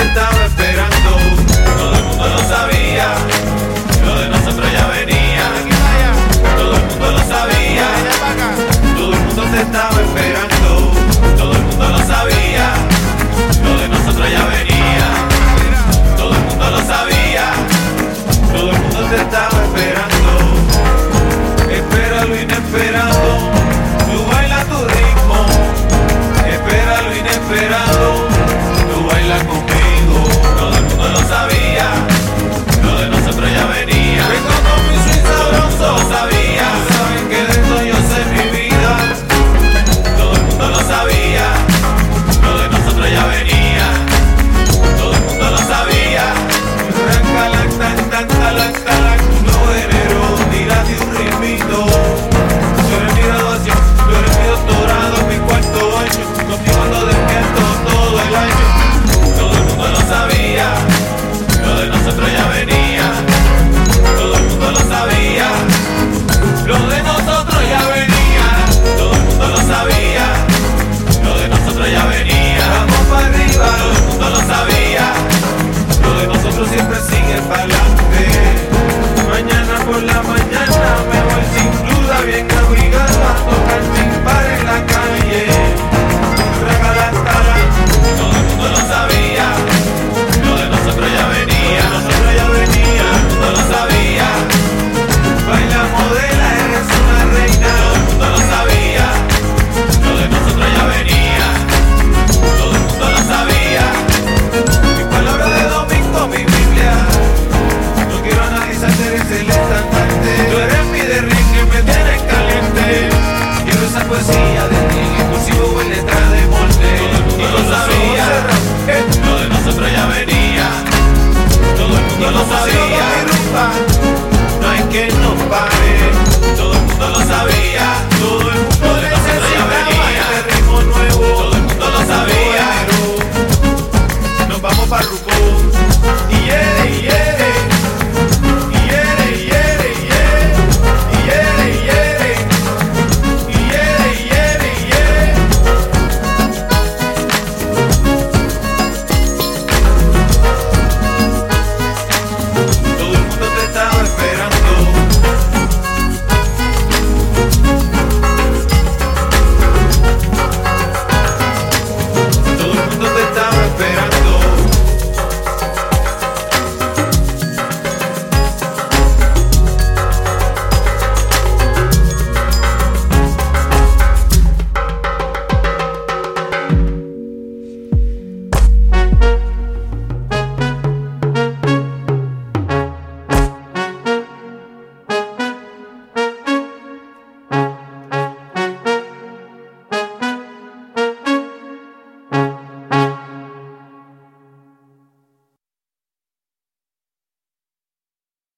hemos esperando. Todo el mundo lo sabía, lo de nosotros ya venía. Todo el mundo lo sabía, todo el mundo te estaba esperando. Todo el mundo lo sabía, lo de nosotros ya venía. Todo el mundo lo sabía, todo el mundo te estaba esperando. Espera lo inesperado. culpa. Todo el mundo lo sabía, todo el mundo.